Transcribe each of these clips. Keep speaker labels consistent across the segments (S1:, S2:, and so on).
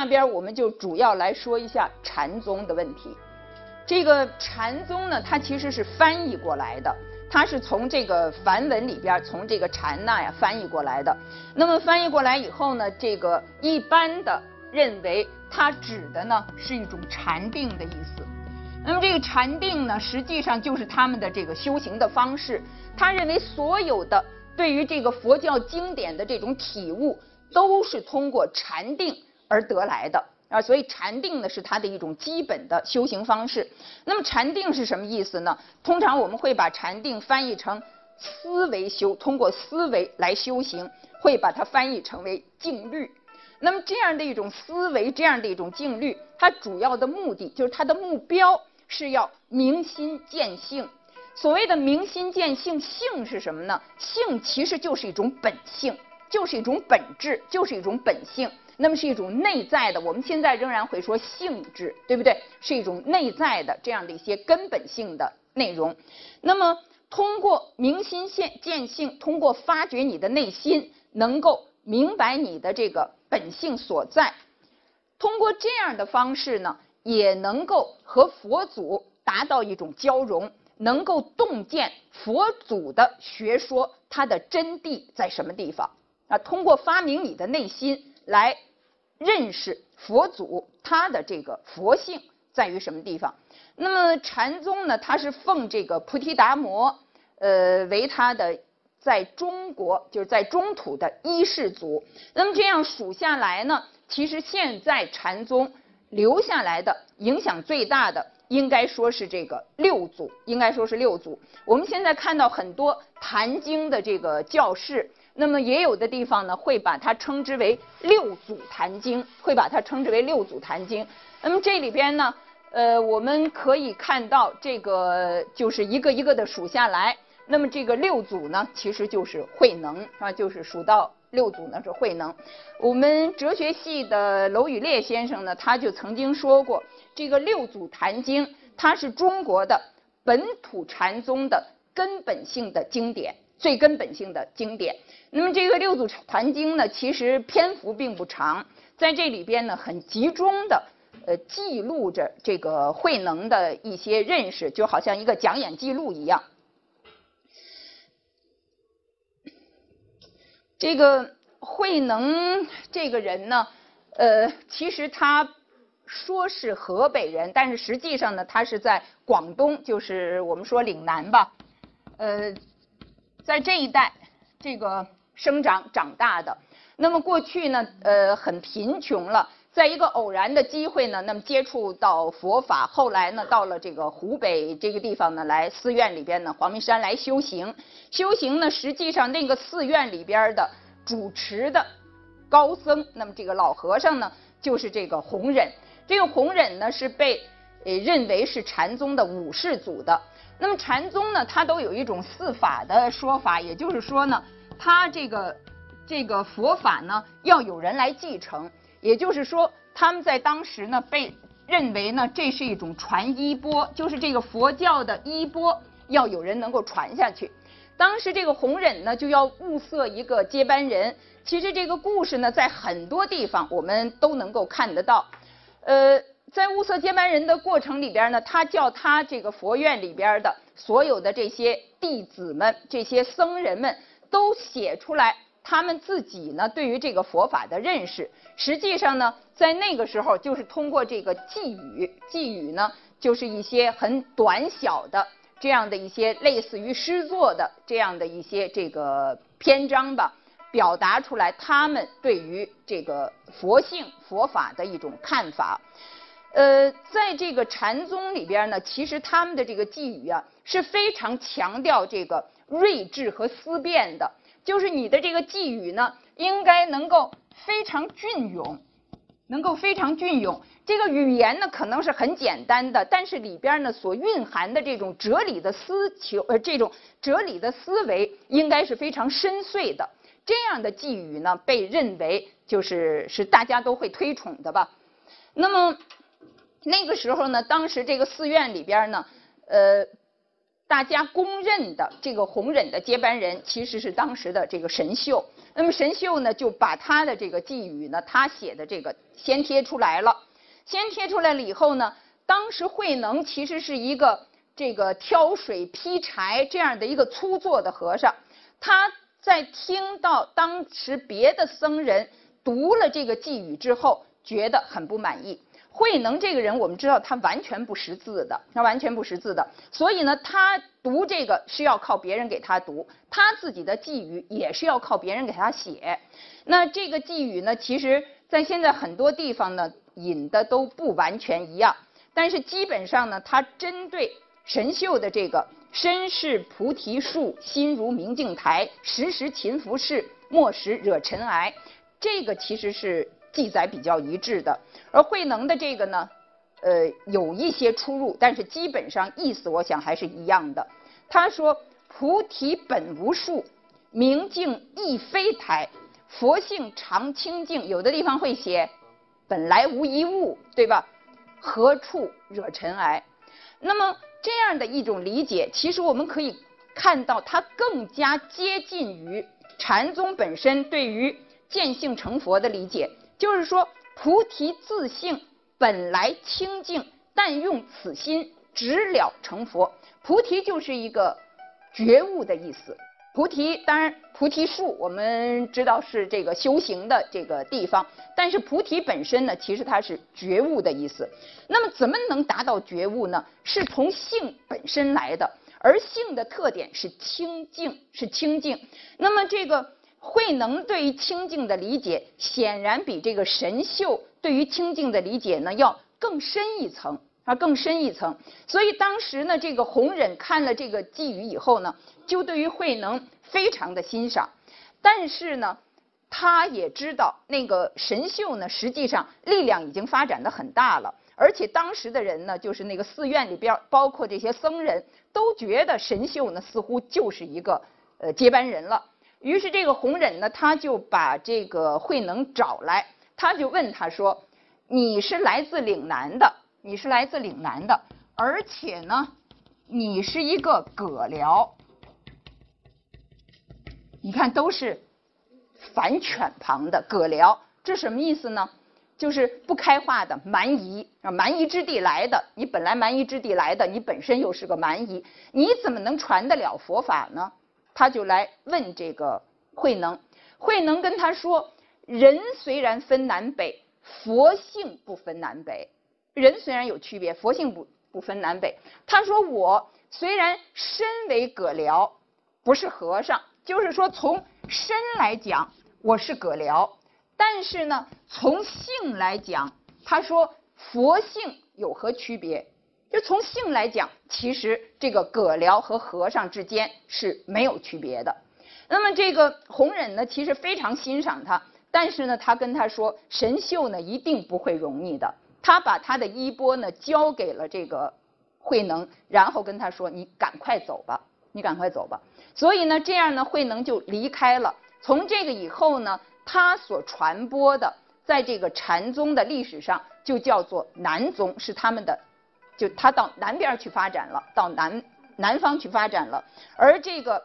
S1: 下边我们就主要来说一下禅宗的问题。这个禅宗呢，它其实是翻译过来的，它是从这个梵文里边，从这个禅那呀翻译过来的。那么翻译过来以后呢，这个一般的认为它指的呢是一种禅定的意思。那么这个禅定呢，实际上就是他们的这个修行的方式。他认为所有的对于这个佛教经典的这种体悟，都是通过禅定而得来的啊。所以禅定呢是它的一种基本的修行方式。那么禅定是什么意思呢？通常我们会把禅定翻译成思维修，通过思维来修行，会把它翻译成为静虑。那么这样的一种思维，这样的一种静虑，它主要的目的就是它的目标。是要明心见性。所谓的明心见性，性是什么呢？性其实就是一种本性，就是一种本质，就是一种本性。那么是一种内在的，我们现在仍然会说性质，对不对？是一种内在的这样的一些根本性的内容。那么通过明心见见性，通过发掘你的内心，能够明白你的这个本性所在。通过这样的方式呢？也能够和佛祖达到一种交融，能够洞见佛祖的学说，它的真谛在什么地方啊？通过发明你的内心来认识佛祖，他的这个佛性在于什么地方？那么禅宗呢？它是奉这个菩提达摩呃为他的在中国就是在中土的一世祖。那么这样数下来呢，其实现在禅宗。留下来的影响最大的，应该说是这个六祖，应该说是六祖。我们现在看到很多坛经的这个教室，那么也有的地方呢，会把它称之为六祖坛经，会把它称之为六祖坛经。那么这里边呢，呃，我们可以看到这个就是一个一个的数下来，那么这个六祖呢，其实就是慧能啊，就是数到。六祖呢是慧能，我们哲学系的娄宇烈先生呢，他就曾经说过，这个六祖坛经，它是中国的本土禅宗的根本性的经典，最根本性的经典。那么这个六祖坛经呢，其实篇幅并不长，在这里边呢，很集中的呃记录着这个慧能的一些认识，就好像一个讲演记录一样。这个慧能这个人呢，呃，其实他说是河北人，但是实际上呢，他是在广东，就是我们说岭南吧，呃，在这一带这个生长长大的。那么过去呢，呃，很贫穷了。在一个偶然的机会呢，那么接触到佛法，后来呢，到了这个湖北这个地方呢，来寺院里边呢，黄明山来修行。修行呢，实际上那个寺院里边的主持的高僧，那么这个老和尚呢，就是这个弘忍。这个弘忍呢，是被呃认为是禅宗的五世祖的。那么禅宗呢，它都有一种四法的说法，也就是说呢，它这个这个佛法呢，要有人来继承。也就是说，他们在当时呢，被认为呢，这是一种传衣钵，就是这个佛教的衣钵要有人能够传下去。当时这个弘忍呢，就要物色一个接班人。其实这个故事呢，在很多地方我们都能够看得到。呃，在物色接班人的过程里边呢，他叫他这个佛院里边的所有的这些弟子们、这些僧人们都写出来。他们自己呢，对于这个佛法的认识，实际上呢，在那个时候就是通过这个寄语，寄语呢，就是一些很短小的这样的一些类似于诗作的这样的一些这个篇章吧，表达出来他们对于这个佛性佛法的一种看法。呃，在这个禅宗里边呢，其实他们的这个寄语啊，是非常强调这个睿智和思辨的。就是你的这个寄语呢，应该能够非常隽永，能够非常隽永。这个语言呢，可能是很简单的，但是里边呢所蕴含的这种哲理的思求，呃，这种哲理的思维，应该是非常深邃的。这样的寄语呢，被认为就是是大家都会推崇的吧。那么那个时候呢，当时这个寺院里边呢，呃。大家公认的这个弘忍的接班人其实是当时的这个神秀。那么神秀呢，就把他的这个寄语呢，他写的这个先贴出来了。先贴出来了以后呢，当时慧能其实是一个这个挑水劈柴这样的一个粗作的和尚，他在听到当时别的僧人读了这个寄语之后，觉得很不满意。慧能这个人，我们知道他完全不识字的，他完全不识字的，所以呢，他读这个是要靠别人给他读，他自己的寄语也是要靠别人给他写。那这个寄语呢，其实在现在很多地方呢引的都不完全一样，但是基本上呢，他针对神秀的这个“身是菩提树，心如明镜台，时时勤拂拭，莫使惹尘埃”，这个其实是。记载比较一致的，而慧能的这个呢，呃，有一些出入，但是基本上意思我想还是一样的。他说：“菩提本无树，明镜亦非台，佛性常清净。”有的地方会写“本来无一物”，对吧？何处惹尘埃？那么这样的一种理解，其实我们可以看到，它更加接近于禅宗本身对于见性成佛的理解。就是说，菩提自性本来清净，但用此心直了成佛。菩提就是一个觉悟的意思。菩提当然，菩提树我们知道是这个修行的这个地方，但是菩提本身呢，其实它是觉悟的意思。那么怎么能达到觉悟呢？是从性本身来的，而性的特点是清净，是清净。那么这个。慧能对于清净的理解，显然比这个神秀对于清净的理解呢要更深一层啊，更深一层。所以当时呢，这个弘忍看了这个寄语以后呢，就对于慧能非常的欣赏。但是呢，他也知道那个神秀呢，实际上力量已经发展的很大了，而且当时的人呢，就是那个寺院里边，包括这些僧人都觉得神秀呢，似乎就是一个呃接班人了。于是这个弘忍呢，他就把这个慧能找来，他就问他说：“你是来自岭南的，你是来自岭南的，而且呢，你是一个葛僚。你看都是反犬旁的葛僚，这什么意思呢？就是不开化的蛮夷啊，蛮夷之地来的。你本来蛮夷之地来的，你本身又是个蛮夷，你怎么能传得了佛法呢？”他就来问这个慧能，慧能跟他说：“人虽然分南北，佛性不分南北。人虽然有区别，佛性不不分南北。”他说：“我虽然身为葛僚，不是和尚，就是说从身来讲我是葛僚，但是呢，从性来讲，他说佛性有何区别？”就从性来讲，其实这个葛僚和和尚之间是没有区别的。那么这个弘忍呢，其实非常欣赏他，但是呢，他跟他说，神秀呢一定不会容易的。他把他的衣钵呢交给了这个慧能，然后跟他说：“你赶快走吧，你赶快走吧。”所以呢，这样呢，慧能就离开了。从这个以后呢，他所传播的，在这个禅宗的历史上就叫做南宗，是他们的。就他到南边去发展了，到南南方去发展了，而这个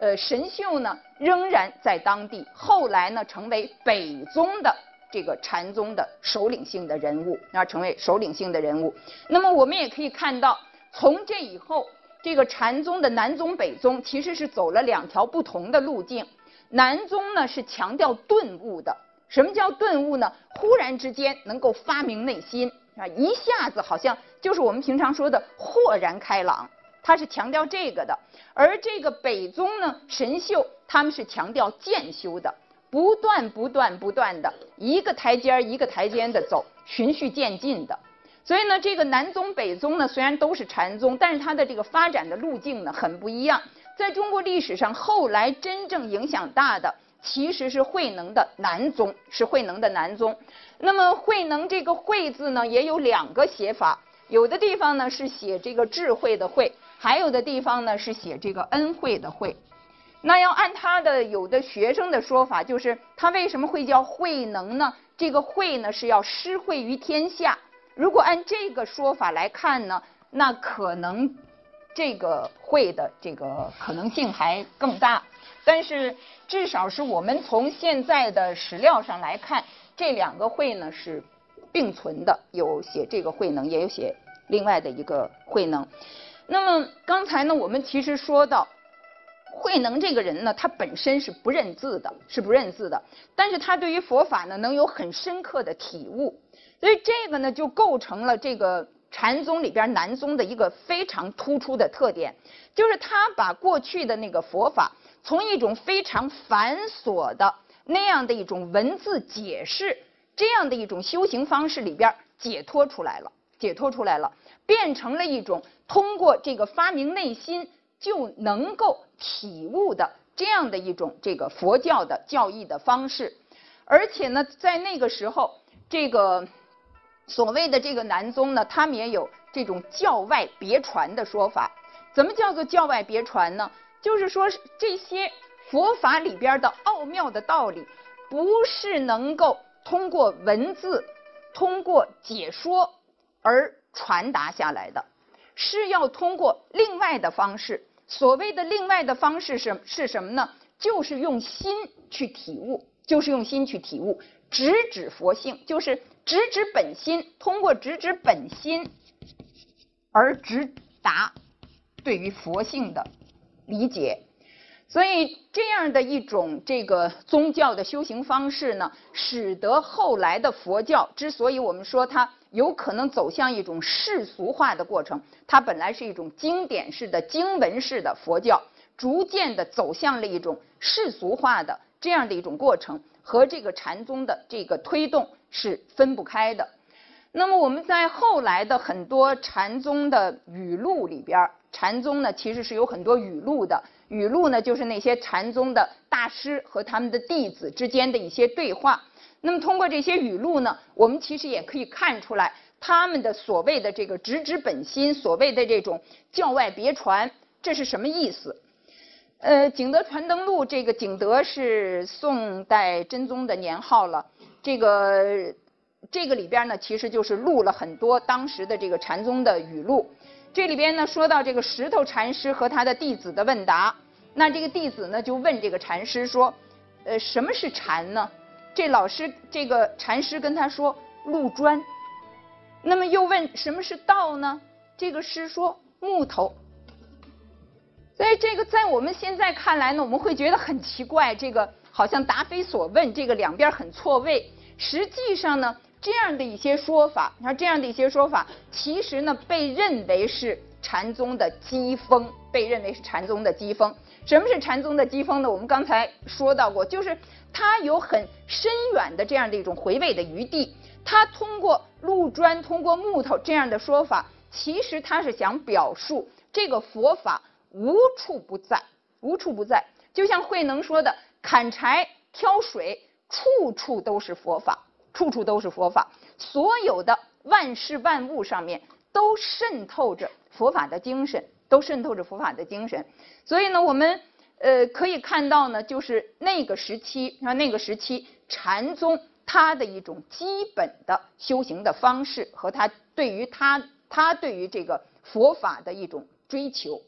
S1: 呃神秀呢，仍然在当地。后来呢，成为北宗的这个禅宗的首领性的人物，啊，成为首领性的人物。那么我们也可以看到，从这以后，这个禅宗的南宗北宗其实是走了两条不同的路径。南宗呢是强调顿悟的，什么叫顿悟呢？忽然之间能够发明内心。啊，一下子好像就是我们平常说的豁然开朗，他是强调这个的。而这个北宗呢，神秀他们是强调渐修的，不断不断不断的一个台阶儿一个台阶的走，循序渐进的。所以呢，这个南宗北宗呢，虽然都是禅宗，但是它的这个发展的路径呢很不一样。在中国历史上，后来真正影响大的。其实是慧能的南宗，是慧能的南宗。那么慧能这个“慧”字呢，也有两个写法，有的地方呢是写这个智慧的“慧”，还有的地方呢是写这个恩惠的“惠”。那要按他的有的学生的说法，就是他为什么会叫慧能呢？这个“慧”呢是要施惠于天下。如果按这个说法来看呢，那可能这个会的这个可能性还更大。但是至少是我们从现在的史料上来看，这两个会呢是并存的，有写这个慧能，也有写另外的一个慧能。那么刚才呢，我们其实说到慧能这个人呢，他本身是不认字的，是不认字的，但是他对于佛法呢，能有很深刻的体悟，所以这个呢，就构成了这个禅宗里边南宗的一个非常突出的特点，就是他把过去的那个佛法。从一种非常繁琐的那样的一种文字解释，这样的一种修行方式里边解脱出来了，解脱出来了，变成了一种通过这个发明内心就能够体悟的这样的一种这个佛教的教义的方式。而且呢，在那个时候，这个所谓的这个南宗呢，他们也有这种教外别传的说法。怎么叫做教外别传呢？就是说，这些佛法里边的奥妙的道理，不是能够通过文字、通过解说而传达下来的，是要通过另外的方式。所谓的另外的方式是是什么呢？就是用心去体悟，就是用心去体悟，直指佛性，就是直指本心，通过直指本心而直达对于佛性的。理解，所以这样的一种这个宗教的修行方式呢，使得后来的佛教之所以我们说它有可能走向一种世俗化的过程，它本来是一种经典式的经文式的佛教，逐渐的走向了一种世俗化的这样的一种过程，和这个禅宗的这个推动是分不开的。那么我们在后来的很多禅宗的语录里边，禅宗呢其实是有很多语录的。语录呢就是那些禅宗的大师和他们的弟子之间的一些对话。那么通过这些语录呢，我们其实也可以看出来他们的所谓的这个直指本心，所谓的这种教外别传，这是什么意思？呃，《景德传灯录》这个景德是宋代真宗的年号了，这个。这个里边呢，其实就是录了很多当时的这个禅宗的语录。这里边呢，说到这个石头禅师和他的弟子的问答，那这个弟子呢就问这个禅师说：“呃，什么是禅呢？”这老师这个禅师跟他说：“路砖。”那么又问什么是道呢？这个师说：“木头。”所以这个在我们现在看来呢，我们会觉得很奇怪，这个好像答非所问，这个两边很错位。实际上呢。这样的一些说法，你看这样的一些说法，其实呢被认为是禅宗的机锋，被认为是禅宗的机锋。什么是禅宗的机锋呢？我们刚才说到过，就是它有很深远的这样的一种回味的余地。它通过路砖、通过木头这样的说法，其实它是想表述这个佛法无处不在，无处不在。就像慧能说的：“砍柴、挑水，处处都是佛法。”处处都是佛法，所有的万事万物上面都渗透着佛法的精神，都渗透着佛法的精神。所以呢，我们呃可以看到呢，就是那个时期，啊那个时期禅宗它的一种基本的修行的方式和它对于它它对于这个佛法的一种追求。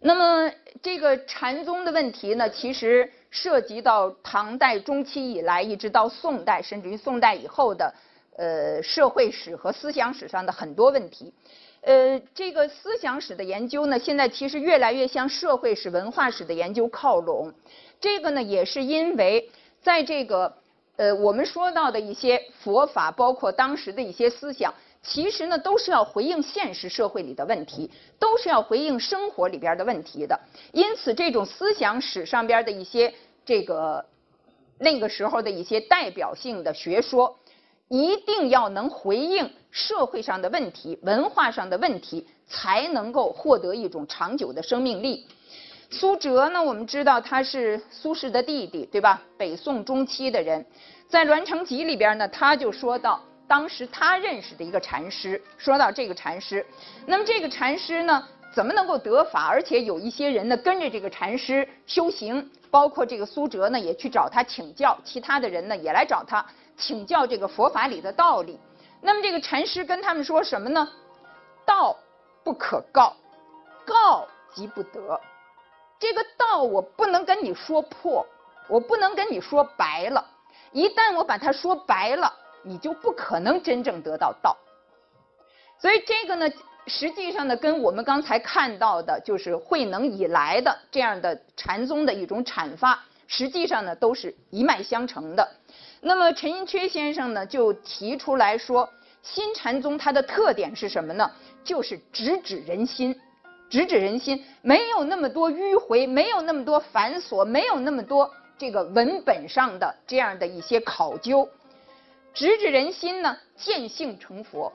S1: 那么这个禅宗的问题呢，其实。涉及到唐代中期以来，一直到宋代，甚至于宋代以后的呃社会史和思想史上的很多问题。呃，这个思想史的研究呢，现在其实越来越向社会史、文化史的研究靠拢。这个呢，也是因为在这个呃我们说到的一些佛法，包括当时的一些思想，其实呢都是要回应现实社会里的问题，都是要回应生活里边的问题的。因此，这种思想史上边的一些这个那个时候的一些代表性的学说，一定要能回应社会上的问题、文化上的问题，才能够获得一种长久的生命力。苏辙呢，我们知道他是苏轼的弟弟，对吧？北宋中期的人，在《栾城集》里边呢，他就说到当时他认识的一个禅师，说到这个禅师，那么这个禅师呢？怎么能够得法？而且有一些人呢跟着这个禅师修行，包括这个苏辙呢也去找他请教，其他的人呢也来找他请教这个佛法里的道理。那么这个禅师跟他们说什么呢？道不可告，告即不得。这个道我不能跟你说破，我不能跟你说白了。一旦我把它说白了，你就不可能真正得到道。所以这个呢，实际上呢，跟我们刚才看到的，就是慧能以来的这样的禅宗的一种阐发，实际上呢，都是一脉相承的。那么陈寅恪先生呢，就提出来说，新禅宗它的特点是什么呢？就是直指人心。直指人心，没有那么多迂回，没有那么多繁琐，没有那么多这个文本上的这样的一些考究。直指人心呢，见性成佛。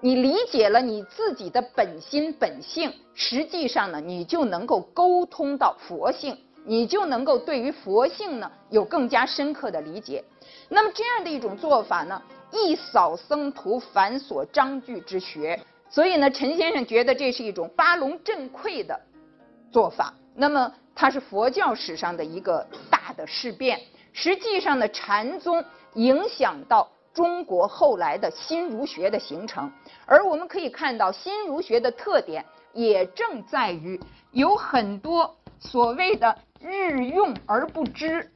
S1: 你理解了你自己的本心本性，实际上呢，你就能够沟通到佛性，你就能够对于佛性呢有更加深刻的理解。那么这样的一种做法呢，一扫僧徒繁琐章句之学。所以呢，陈先生觉得这是一种发龙振聩的做法。那么，它是佛教史上的一个大的事变。实际上呢，禅宗影响到中国后来的新儒学的形成。而我们可以看到，新儒学的特点也正在于有很多所谓的日用而不知。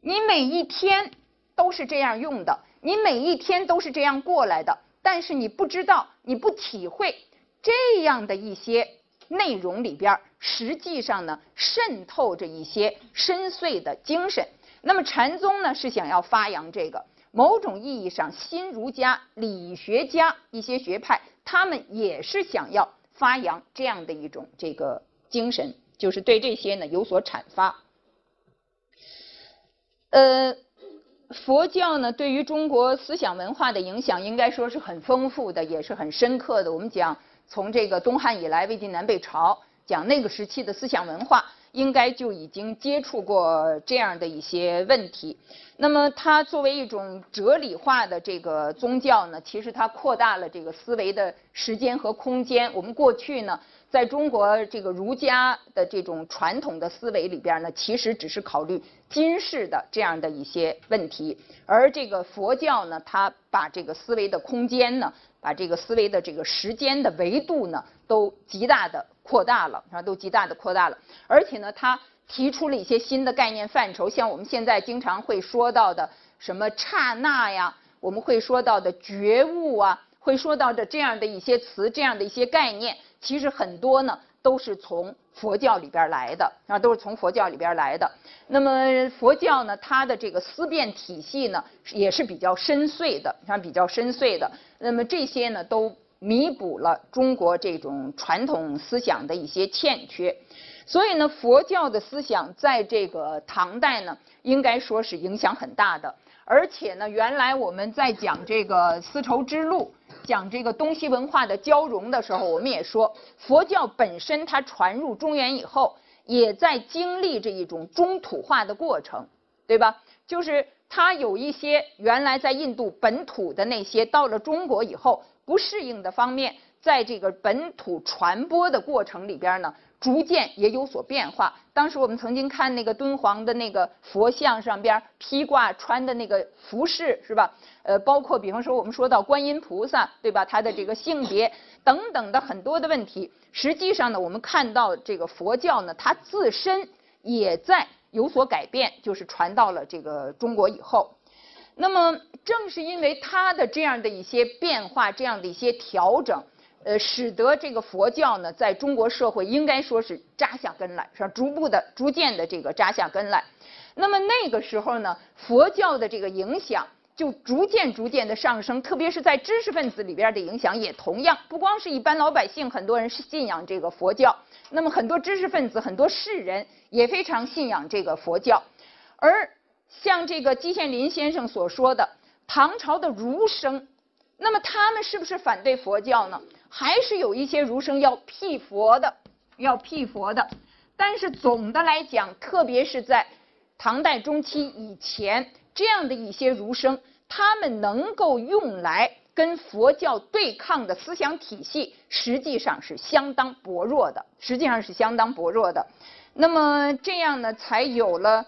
S1: 你每一天都是这样用的，你每一天都是这样过来的。但是你不知道，你不体会这样的一些内容里边，实际上呢渗透着一些深邃的精神。那么禅宗呢是想要发扬这个，某种意义上，新儒家、理学家一些学派，他们也是想要发扬这样的一种这个精神，就是对这些呢有所阐发。呃。佛教呢，对于中国思想文化的影响，应该说是很丰富的，也是很深刻的。我们讲从这个东汉以来，魏晋南北朝，讲那个时期的思想文化，应该就已经接触过这样的一些问题。那么，它作为一种哲理化的这个宗教呢，其实它扩大了这个思维的时间和空间。我们过去呢。在中国这个儒家的这种传统的思维里边呢，其实只是考虑今世的这样的一些问题，而这个佛教呢，它把这个思维的空间呢，把这个思维的这个时间的维度呢，都极大的扩大了，啊，都极大的扩大了，而且呢，它提出了一些新的概念范畴，像我们现在经常会说到的什么刹那呀，我们会说到的觉悟啊，会说到的这样的一些词，这样的一些概念。其实很多呢都是从佛教里边来的啊，都是从佛教里边来的。那么佛教呢，它的这个思辨体系呢也是比较深邃的，啊，比较深邃的。那么这些呢都弥补了中国这种传统思想的一些欠缺。所以呢，佛教的思想在这个唐代呢，应该说是影响很大的。而且呢，原来我们在讲这个丝绸之路。讲这个东西文化的交融的时候，我们也说，佛教本身它传入中原以后，也在经历这一种中土化的过程，对吧？就是它有一些原来在印度本土的那些，到了中国以后不适应的方面，在这个本土传播的过程里边呢。逐渐也有所变化。当时我们曾经看那个敦煌的那个佛像上边披挂穿的那个服饰，是吧？呃，包括比方说我们说到观音菩萨，对吧？他的这个性别等等的很多的问题，实际上呢，我们看到这个佛教呢，它自身也在有所改变，就是传到了这个中国以后。那么正是因为它的这样的一些变化，这样的一些调整。呃，使得这个佛教呢，在中国社会应该说是扎下根来，是？逐步的、逐渐的这个扎下根来。那么那个时候呢，佛教的这个影响就逐渐、逐渐的上升，特别是在知识分子里边的影响也同样，不光是一般老百姓，很多人是信仰这个佛教，那么很多知识分子、很多士人也非常信仰这个佛教。而像这个季羡林先生所说的，唐朝的儒生，那么他们是不是反对佛教呢？还是有一些儒生要辟佛的，要辟佛的，但是总的来讲，特别是在唐代中期以前，这样的一些儒生，他们能够用来跟佛教对抗的思想体系，实际上是相当薄弱的，实际上是相当薄弱的。那么这样呢，才有了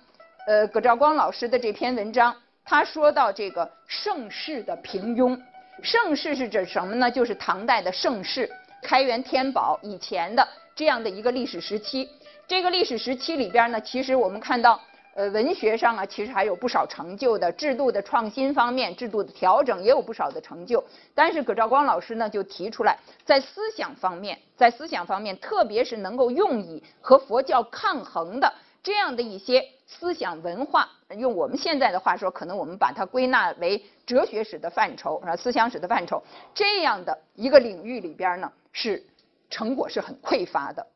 S1: 呃葛兆光老师的这篇文章，他说到这个盛世的平庸。盛世是指什么呢？就是唐代的盛世，开元天宝以前的这样的一个历史时期。这个历史时期里边呢，其实我们看到。呃，文学上啊，其实还有不少成就的，制度的创新方面，制度的调整也有不少的成就。但是葛兆光老师呢，就提出来，在思想方面，在思想方面，特别是能够用以和佛教抗衡的这样的一些思想文化，用我们现在的话说，可能我们把它归纳为哲学史的范畴啊，思想史的范畴，这样的一个领域里边呢，是成果是很匮乏的。